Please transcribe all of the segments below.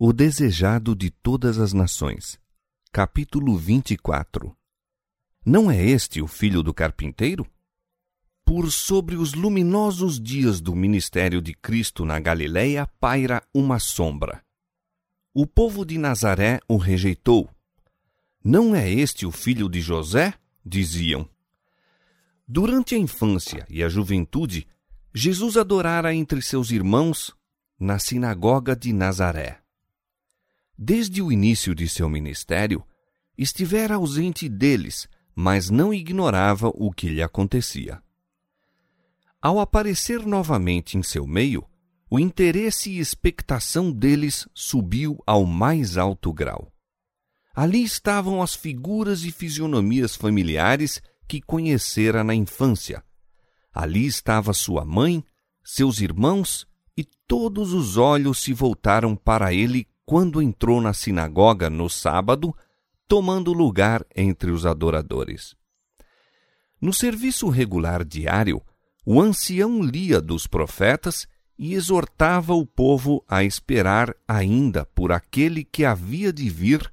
O desejado de todas as nações. Capítulo 24. Não é este o filho do carpinteiro? Por sobre os luminosos dias do ministério de Cristo na Galiléia paira uma sombra. O povo de Nazaré o rejeitou. Não é este o filho de José? diziam. Durante a infância e a juventude, Jesus adorara entre seus irmãos na sinagoga de Nazaré. Desde o início de seu ministério, estivera ausente deles, mas não ignorava o que lhe acontecia. Ao aparecer novamente em seu meio, o interesse e expectação deles subiu ao mais alto grau. Ali estavam as figuras e fisionomias familiares que conhecera na infância. Ali estava sua mãe, seus irmãos, e todos os olhos se voltaram para ele quando entrou na sinagoga no sábado, tomando lugar entre os adoradores. No serviço regular diário, o ancião lia dos profetas e exortava o povo a esperar ainda por aquele que havia de vir,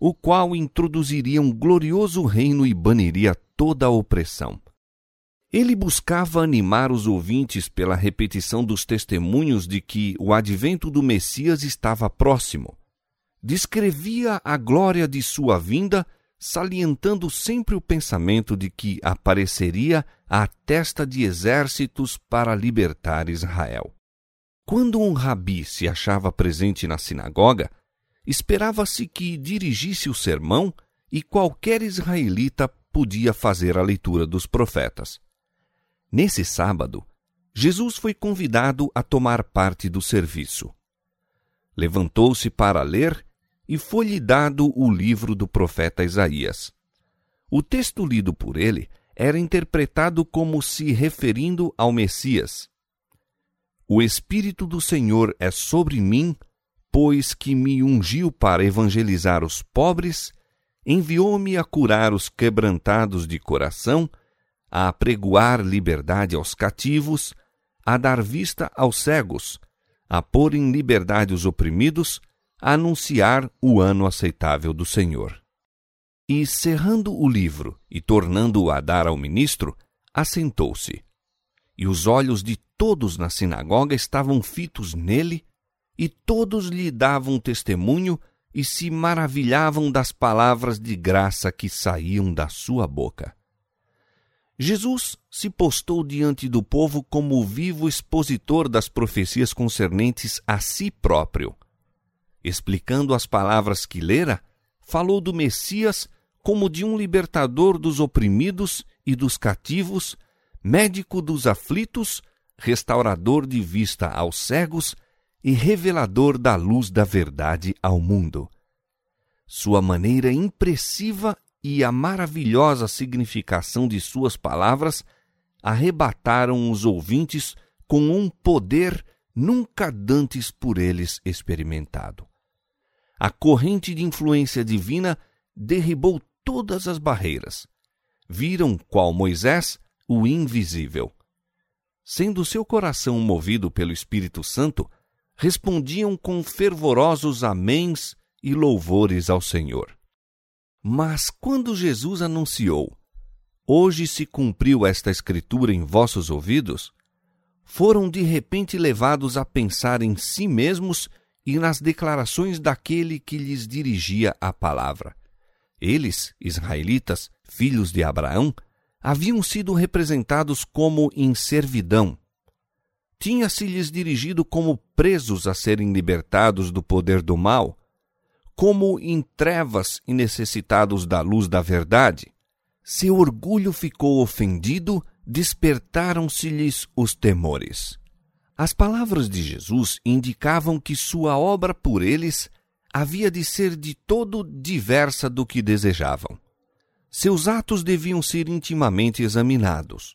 o qual introduziria um glorioso reino e baniria toda a opressão. Ele buscava animar os ouvintes pela repetição dos testemunhos de que o advento do Messias estava próximo. Descrevia a glória de sua vinda, salientando sempre o pensamento de que apareceria à testa de exércitos para libertar Israel. Quando um rabi se achava presente na sinagoga, esperava-se que dirigisse o sermão e qualquer israelita podia fazer a leitura dos profetas. Nesse sábado, Jesus foi convidado a tomar parte do serviço. Levantou-se para ler e foi-lhe dado o livro do profeta Isaías. O texto lido por ele era interpretado como se referindo ao Messias. O Espírito do Senhor é sobre mim, pois que me ungiu para evangelizar os pobres, enviou-me a curar os quebrantados de coração a apregoar liberdade aos cativos, a dar vista aos cegos, a pôr em liberdade os oprimidos, a anunciar o ano aceitável do Senhor. E, cerrando o livro e tornando-o a dar ao ministro, assentou-se. E os olhos de todos na sinagoga estavam fitos nele, e todos lhe davam testemunho e se maravilhavam das palavras de graça que saíam da sua boca. Jesus se postou diante do povo como o vivo expositor das profecias concernentes a si próprio. Explicando as palavras que lera, falou do Messias como de um libertador dos oprimidos e dos cativos, médico dos aflitos, restaurador de vista aos cegos e revelador da luz da verdade ao mundo. Sua maneira impressiva e a maravilhosa significação de suas palavras arrebataram os ouvintes com um poder nunca dantes por eles experimentado. A corrente de influência divina derribou todas as barreiras. Viram, qual Moisés, o invisível. Sendo seu coração movido pelo Espírito Santo, respondiam com fervorosos améns e louvores ao Senhor. Mas quando Jesus anunciou: Hoje se cumpriu esta escritura em vossos ouvidos, foram de repente levados a pensar em si mesmos e nas declarações daquele que lhes dirigia a palavra. Eles, israelitas, filhos de Abraão, haviam sido representados como em servidão. Tinha-se lhes dirigido como presos a serem libertados do poder do mal como em trevas e necessitados da luz da verdade. Seu orgulho ficou ofendido, despertaram-se-lhes os temores. As palavras de Jesus indicavam que sua obra por eles havia de ser de todo diversa do que desejavam. Seus atos deviam ser intimamente examinados.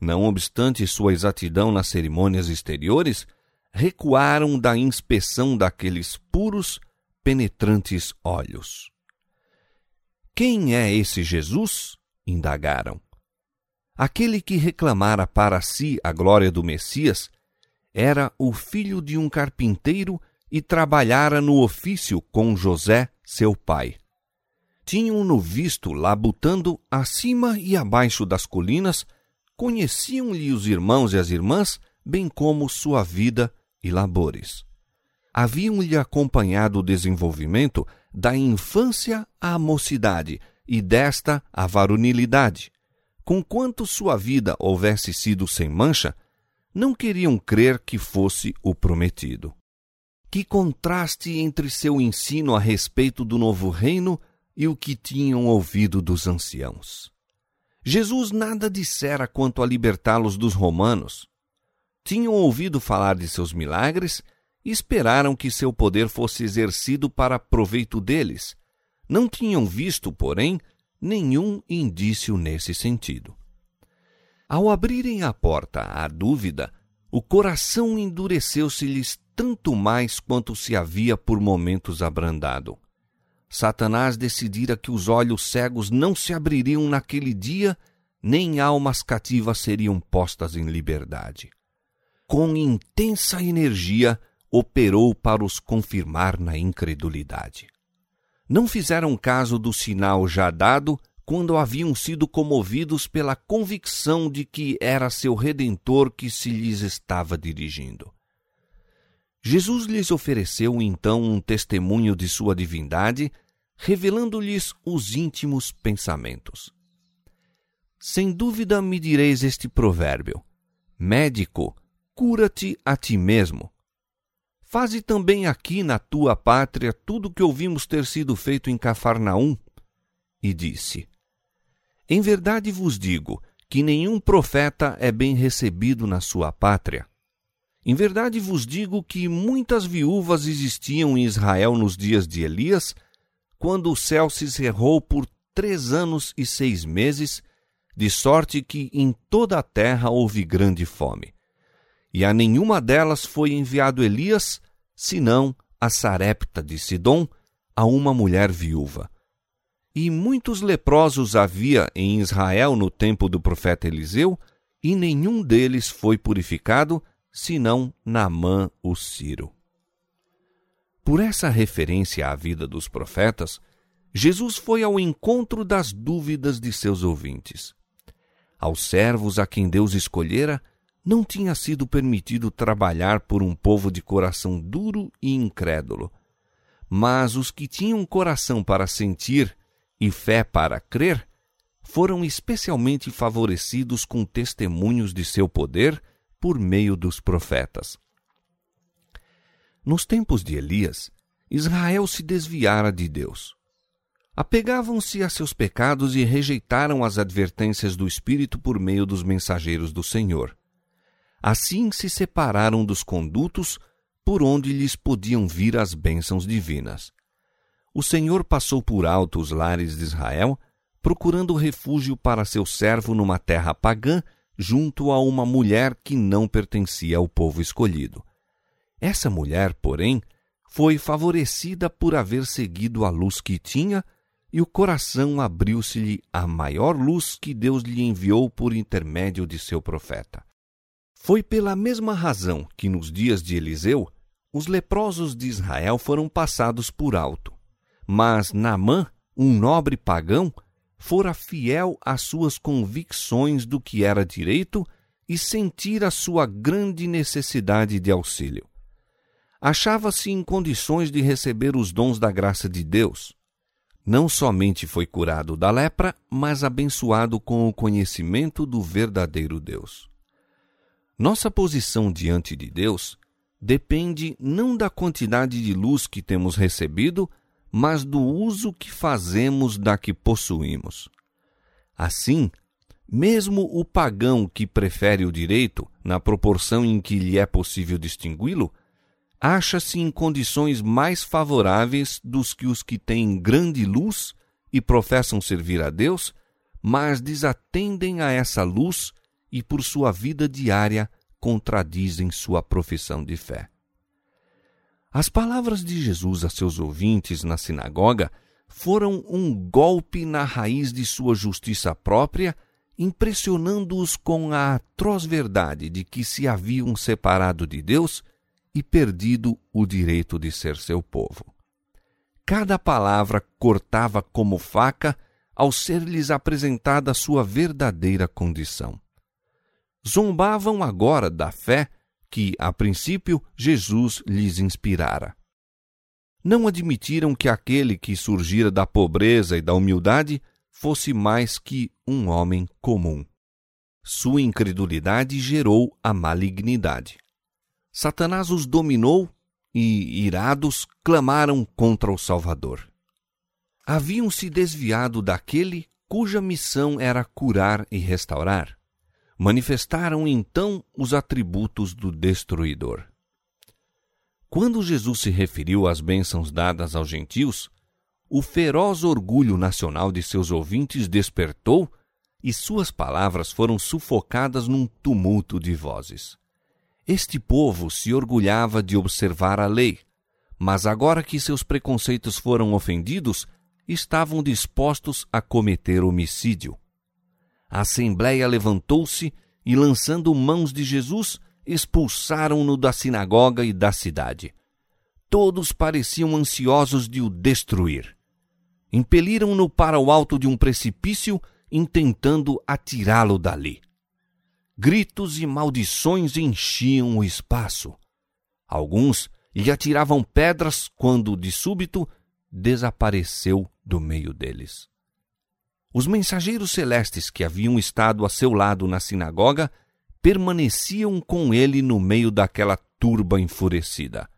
Não obstante sua exatidão nas cerimônias exteriores, recuaram da inspeção daqueles puros penetrantes olhos. Quem é esse Jesus? indagaram. Aquele que reclamara para si a glória do Messias era o filho de um carpinteiro e trabalhara no ofício com José, seu pai. Tinham-no visto labutando acima e abaixo das colinas, conheciam-lhe os irmãos e as irmãs, bem como sua vida e labores. Haviam-lhe acompanhado o desenvolvimento da infância à mocidade e desta à varonilidade. Conquanto sua vida houvesse sido sem mancha, não queriam crer que fosse o prometido. Que contraste entre seu ensino a respeito do novo reino e o que tinham ouvido dos anciãos. Jesus nada dissera quanto a libertá-los dos romanos. Tinham ouvido falar de seus milagres esperaram que seu poder fosse exercido para proveito deles. Não tinham visto, porém, nenhum indício nesse sentido. Ao abrirem a porta à dúvida, o coração endureceu-se-lhes tanto mais quanto se havia por momentos abrandado. Satanás decidira que os olhos cegos não se abririam naquele dia, nem almas cativas seriam postas em liberdade. Com intensa energia, operou para os confirmar na incredulidade. Não fizeram caso do sinal já dado quando haviam sido comovidos pela convicção de que era seu redentor que se lhes estava dirigindo. Jesus lhes ofereceu então um testemunho de sua divindade, revelando-lhes os íntimos pensamentos. Sem dúvida me direis este provérbio: Médico, cura-te a ti mesmo. Faze também aqui na tua pátria tudo o que ouvimos ter sido feito em Cafarnaum. E disse: Em verdade vos digo que nenhum profeta é bem recebido na sua pátria. Em verdade vos digo que muitas viúvas existiam em Israel nos dias de Elias, quando o céu se cerrou por três anos e seis meses, de sorte que em toda a terra houve grande fome. E a nenhuma delas foi enviado Elias, senão a Sarepta de Sidom, a uma mulher viúva. E muitos leprosos havia em Israel no tempo do profeta Eliseu, e nenhum deles foi purificado, senão Naamã o Ciro. Por essa referência à vida dos profetas, Jesus foi ao encontro das dúvidas de seus ouvintes. Aos servos a quem Deus escolhera, não tinha sido permitido trabalhar por um povo de coração duro e incrédulo. Mas os que tinham coração para sentir e fé para crer foram especialmente favorecidos com testemunhos de seu poder por meio dos profetas. Nos tempos de Elias, Israel se desviara de Deus. Apegavam-se a seus pecados e rejeitaram as advertências do Espírito por meio dos mensageiros do Senhor. Assim se separaram dos condutos por onde lhes podiam vir as bênçãos divinas. O Senhor passou por alto os lares de Israel, procurando refúgio para seu servo numa terra pagã junto a uma mulher que não pertencia ao povo escolhido. Essa mulher, porém, foi favorecida por haver seguido a luz que tinha, e o coração abriu-se-lhe à maior luz que Deus lhe enviou por intermédio de seu profeta. Foi pela mesma razão que nos dias de Eliseu os leprosos de Israel foram passados por alto. Mas Naamã, um nobre pagão, fora fiel às suas convicções do que era direito e sentira sua grande necessidade de auxílio. Achava-se em condições de receber os dons da graça de Deus. Não somente foi curado da lepra, mas abençoado com o conhecimento do verdadeiro Deus. Nossa posição diante de Deus depende não da quantidade de luz que temos recebido, mas do uso que fazemos da que possuímos. Assim, mesmo o pagão que prefere o direito, na proporção em que lhe é possível distingui-lo, acha-se em condições mais favoráveis dos que os que têm grande luz e professam servir a Deus, mas desatendem a essa luz e, por sua vida diária, contradizem sua profissão de fé. As palavras de Jesus a seus ouvintes na sinagoga foram um golpe na raiz de sua justiça própria, impressionando-os com a atroz verdade de que se haviam separado de Deus e perdido o direito de ser seu povo. Cada palavra cortava como faca ao ser-lhes apresentada sua verdadeira condição. Zombavam agora da fé que, a princípio, Jesus lhes inspirara. Não admitiram que aquele que surgira da pobreza e da humildade fosse mais que um homem comum. Sua incredulidade gerou a malignidade. Satanás os dominou e, irados, clamaram contra o Salvador. Haviam se desviado daquele cuja missão era curar e restaurar. Manifestaram então os atributos do destruidor. Quando Jesus se referiu às bênçãos dadas aos gentios, o feroz orgulho nacional de seus ouvintes despertou e suas palavras foram sufocadas num tumulto de vozes. Este povo se orgulhava de observar a lei, mas agora que seus preconceitos foram ofendidos, estavam dispostos a cometer homicídio. A assembleia levantou-se e, lançando mãos de Jesus, expulsaram-no da sinagoga e da cidade. Todos pareciam ansiosos de o destruir. Impeliram-no para o alto de um precipício, intentando atirá-lo dali. Gritos e maldições enchiam o espaço. Alguns lhe atiravam pedras quando, de súbito, desapareceu do meio deles. Os mensageiros celestes que haviam estado a seu lado na sinagoga permaneciam com ele no meio daquela turba enfurecida.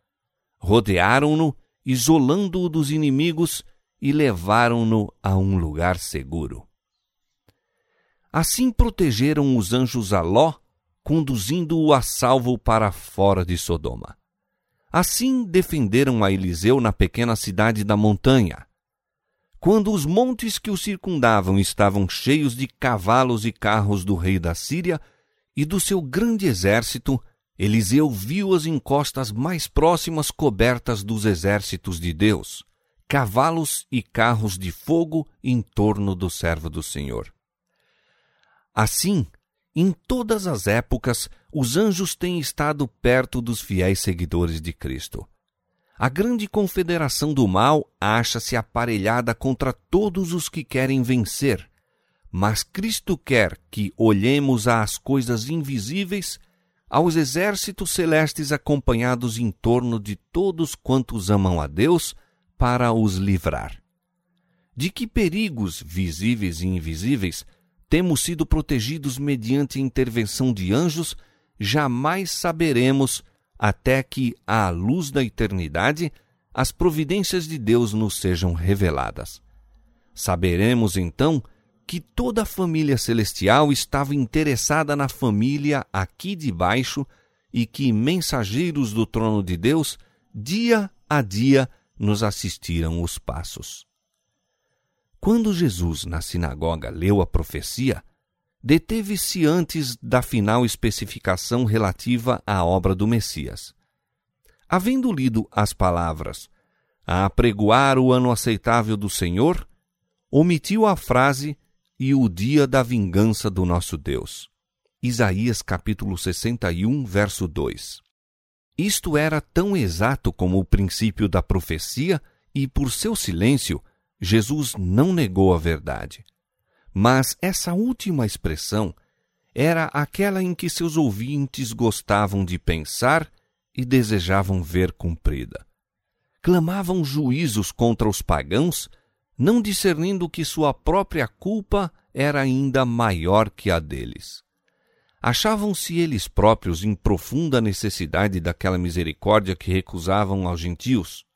Rodearam-no, isolando-o dos inimigos e levaram-no a um lugar seguro. Assim protegeram os anjos a Ló, conduzindo-o a salvo para fora de Sodoma. Assim defenderam a Eliseu na pequena cidade da montanha. Quando os montes que o circundavam estavam cheios de cavalos e carros do rei da Síria e do seu grande exército, Eliseu viu as encostas mais próximas cobertas dos exércitos de Deus, cavalos e carros de fogo em torno do servo do Senhor. Assim, em todas as épocas, os anjos têm estado perto dos fiéis seguidores de Cristo. A grande confederação do mal acha-se aparelhada contra todos os que querem vencer, mas Cristo quer que olhemos às coisas invisíveis, aos exércitos celestes acompanhados em torno de todos quantos amam a Deus, para os livrar. De que perigos visíveis e invisíveis temos sido protegidos mediante intervenção de anjos, jamais saberemos até que, à luz da eternidade, as providências de Deus nos sejam reveladas. Saberemos então que toda a família celestial estava interessada na família aqui de baixo e que mensageiros do trono de Deus, dia a dia, nos assistiram os passos. Quando Jesus, na sinagoga, leu a profecia, deteve-se antes da final especificação relativa à obra do Messias. Havendo lido as palavras a apregoar o ano aceitável do Senhor, omitiu a frase e o dia da vingança do nosso Deus. Isaías capítulo 61, verso 2. Isto era tão exato como o princípio da profecia, e por seu silêncio, Jesus não negou a verdade. Mas essa última expressão era aquela em que seus ouvintes gostavam de pensar e desejavam ver cumprida. Clamavam juízos contra os pagãos, não discernindo que sua própria culpa era ainda maior que a deles. Achavam-se eles próprios em profunda necessidade daquela misericórdia que recusavam aos gentios.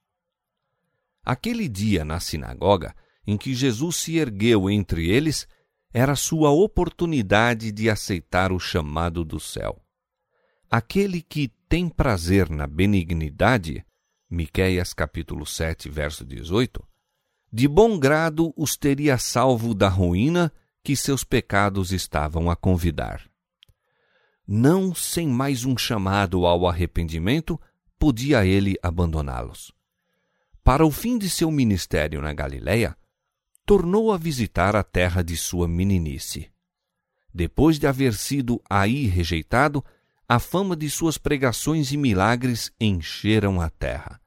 Aquele dia na sinagoga em que Jesus se ergueu entre eles era sua oportunidade de aceitar o chamado do céu. Aquele que tem prazer na benignidade, Miqueias capítulo 7, verso 18, de bom grado os teria salvo da ruína que seus pecados estavam a convidar. Não sem mais um chamado ao arrependimento, podia ele abandoná-los. Para o fim de seu ministério na Galiléia, tornou a visitar a terra de sua meninice. Depois de haver sido aí rejeitado, a fama de suas pregações e milagres encheram a terra.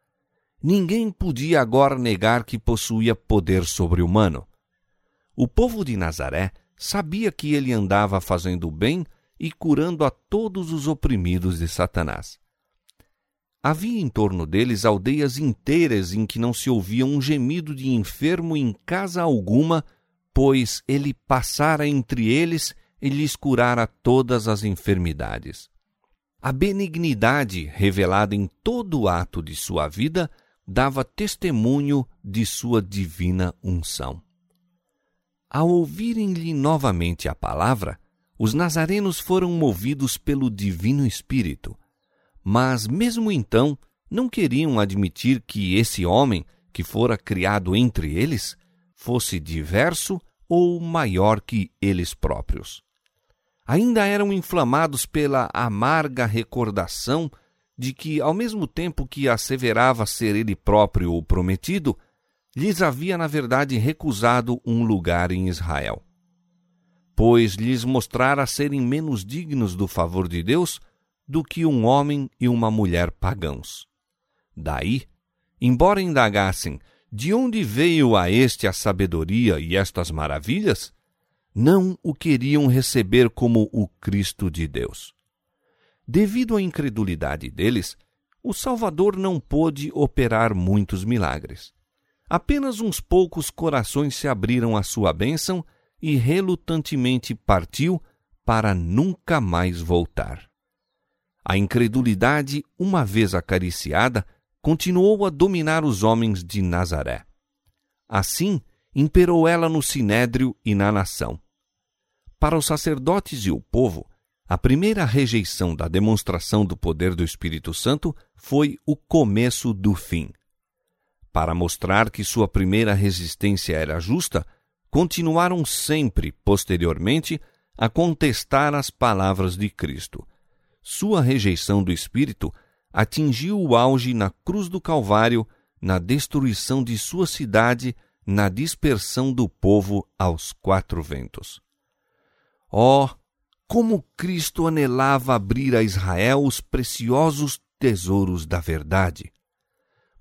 Ninguém podia agora negar que possuía poder sobre-humano. O povo de Nazaré sabia que ele andava fazendo bem e curando a todos os oprimidos de Satanás. Havia em torno deles aldeias inteiras em que não se ouvia um gemido de enfermo em casa alguma, pois ele passara entre eles e lhes curara todas as enfermidades. A benignidade revelada em todo o ato de sua vida dava testemunho de sua divina unção. Ao ouvirem-lhe novamente a palavra, os nazarenos foram movidos pelo Divino Espírito, mas mesmo então não queriam admitir que esse homem, que fora criado entre eles, fosse diverso ou maior que eles próprios ainda eram inflamados pela amarga recordação de que, ao mesmo tempo que asseverava ser ele próprio o prometido, lhes havia na verdade recusado um lugar em Israel. Pois lhes mostrara serem menos dignos do favor de Deus do que um homem e uma mulher pagãos. Daí, embora indagassem de onde veio a este a sabedoria e estas maravilhas, não o queriam receber como o Cristo de Deus. Devido à incredulidade deles, o Salvador não pôde operar muitos milagres. Apenas uns poucos corações se abriram à sua bênção e relutantemente partiu para nunca mais voltar. A incredulidade, uma vez acariciada, continuou a dominar os homens de Nazaré. Assim, imperou ela no sinédrio e na nação. Para os sacerdotes e o povo, a primeira rejeição da demonstração do poder do Espírito Santo foi o começo do fim. Para mostrar que sua primeira resistência era justa, continuaram sempre, posteriormente, a contestar as palavras de Cristo. Sua rejeição do Espírito atingiu o auge na cruz do Calvário, na destruição de sua cidade, na dispersão do povo aos quatro ventos. Oh, como Cristo anelava abrir a Israel os preciosos tesouros da verdade!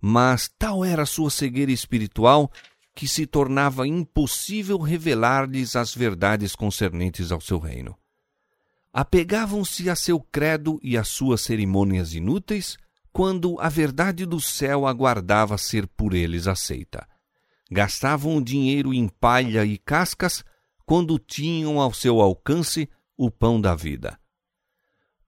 Mas tal era sua cegueira espiritual que se tornava impossível revelar-lhes as verdades concernentes ao seu reino. Apegavam-se a seu credo e às suas cerimônias inúteis, quando a verdade do céu aguardava ser por eles aceita. Gastavam o dinheiro em palha e cascas quando tinham ao seu alcance o pão da vida.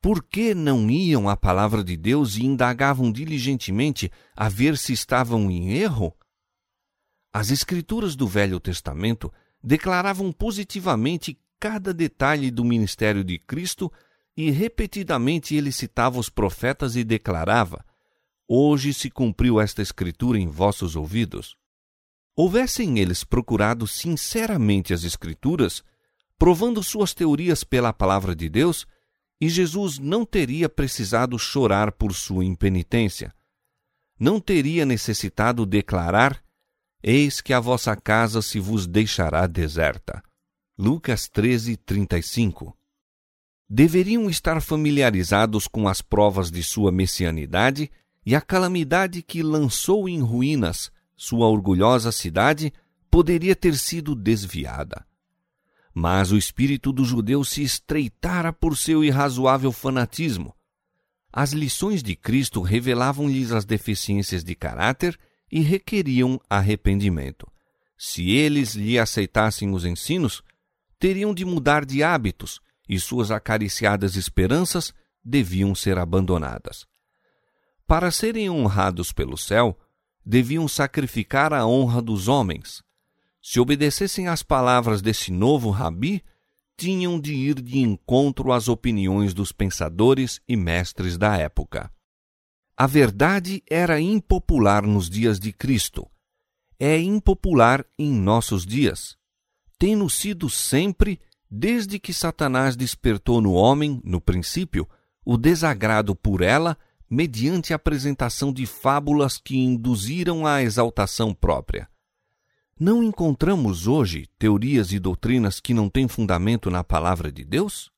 Por que não iam à palavra de Deus e indagavam diligentemente a ver se estavam em erro? As Escrituras do Velho Testamento declaravam positivamente cada detalhe do ministério de Cristo e repetidamente ele citava os profetas e declarava: Hoje se cumpriu esta Escritura em vossos ouvidos. Houvessem eles procurado sinceramente as Escrituras, provando suas teorias pela palavra de Deus, e Jesus não teria precisado chorar por sua impenitência. Não teria necessitado declarar: Eis que a vossa casa se vos deixará deserta. Lucas 13, 35. Deveriam estar familiarizados com as provas de sua messianidade e a calamidade que lançou em ruínas sua orgulhosa cidade poderia ter sido desviada. Mas o espírito do judeu se estreitara por seu irrazoável fanatismo. As lições de Cristo revelavam-lhes as deficiências de caráter e requeriam arrependimento. Se eles lhe aceitassem os ensinos, teriam de mudar de hábitos e suas acariciadas esperanças deviam ser abandonadas. Para serem honrados pelo céu, deviam sacrificar a honra dos homens. Se obedecessem às palavras desse novo rabi, tinham de ir de encontro às opiniões dos pensadores e mestres da época. A verdade era impopular nos dias de Cristo. É impopular em nossos dias. Tem-no sido sempre, desde que Satanás despertou no homem, no princípio, o desagrado por ela mediante a apresentação de fábulas que induziram à exaltação própria. Não encontramos hoje teorias e doutrinas que não têm fundamento na palavra de Deus?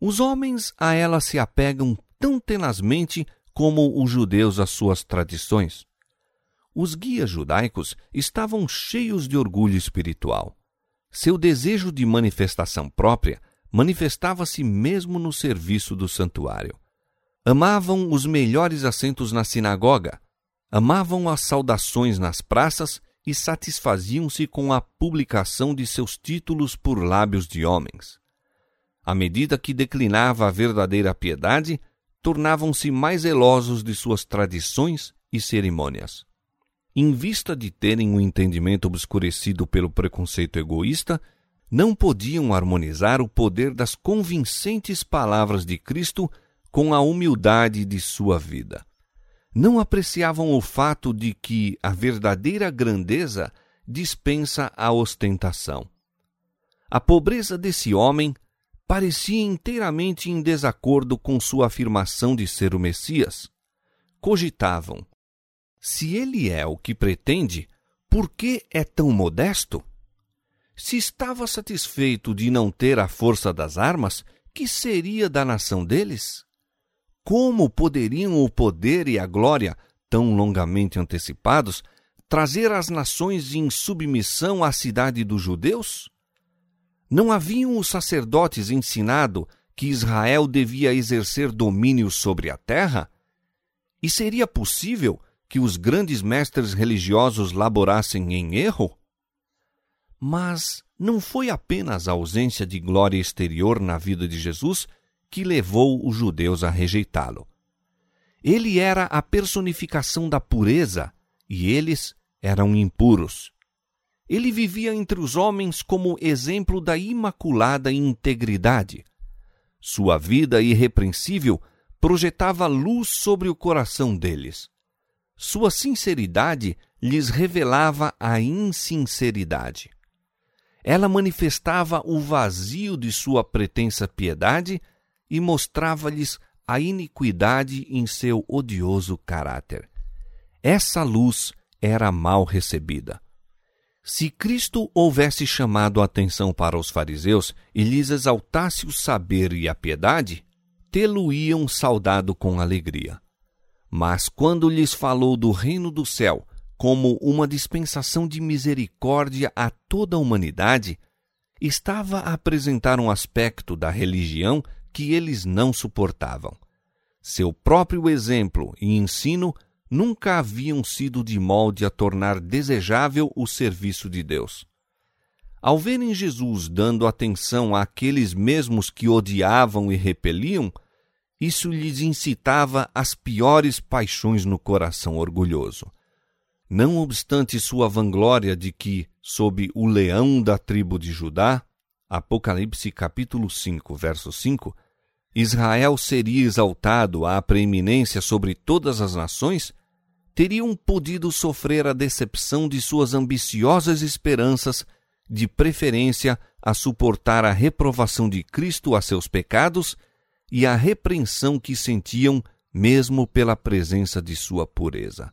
Os homens a ela se apegam tão tenazmente como os judeus às suas tradições. Os guias judaicos estavam cheios de orgulho espiritual. Seu desejo de manifestação própria manifestava-se mesmo no serviço do santuário. Amavam os melhores assentos na sinagoga, amavam as saudações nas praças e satisfaziam-se com a publicação de seus títulos por lábios de homens. À medida que declinava a verdadeira piedade, tornavam-se mais zelosos de suas tradições e cerimônias. Em vista de terem o um entendimento obscurecido pelo preconceito egoísta, não podiam harmonizar o poder das convincentes palavras de Cristo com a humildade de sua vida. Não apreciavam o fato de que a verdadeira grandeza dispensa a ostentação. A pobreza desse homem parecia inteiramente em desacordo com sua afirmação de ser o Messias. Cogitavam: se ele é o que pretende, por que é tão modesto? Se estava satisfeito de não ter a força das armas, que seria da nação deles? Como poderiam o poder e a glória, tão longamente antecipados, trazer as nações em submissão à cidade dos judeus? Não haviam os sacerdotes ensinado que Israel devia exercer domínio sobre a terra? E seria possível que os grandes mestres religiosos laborassem em erro? Mas não foi apenas a ausência de glória exterior na vida de Jesus que levou os judeus a rejeitá-lo. Ele era a personificação da pureza e eles eram impuros. Ele vivia entre os homens como exemplo da imaculada integridade. Sua vida irrepreensível projetava luz sobre o coração deles. Sua sinceridade lhes revelava a insinceridade. Ela manifestava o vazio de sua pretensa piedade e mostrava-lhes a iniquidade em seu odioso caráter. Essa luz era mal recebida. Se Cristo houvesse chamado a atenção para os fariseus e lhes exaltasse o saber e a piedade, tê-lo-iam saudado com alegria. Mas quando lhes falou do reino do céu como uma dispensação de misericórdia a toda a humanidade, estava a apresentar um aspecto da religião que eles não suportavam. Seu próprio exemplo e ensino nunca haviam sido de molde a tornar desejável o serviço de Deus. Ao verem Jesus dando atenção àqueles mesmos que odiavam e repeliam, isso lhes incitava as piores paixões no coração orgulhoso. Não obstante sua vanglória de que, sob o leão da tribo de Judá, Apocalipse capítulo 5, verso 5, Israel seria exaltado à preeminência sobre todas as nações, teriam podido sofrer a decepção de suas ambiciosas esperanças, de preferência a suportar a reprovação de Cristo a seus pecados e a repreensão que sentiam mesmo pela presença de sua pureza.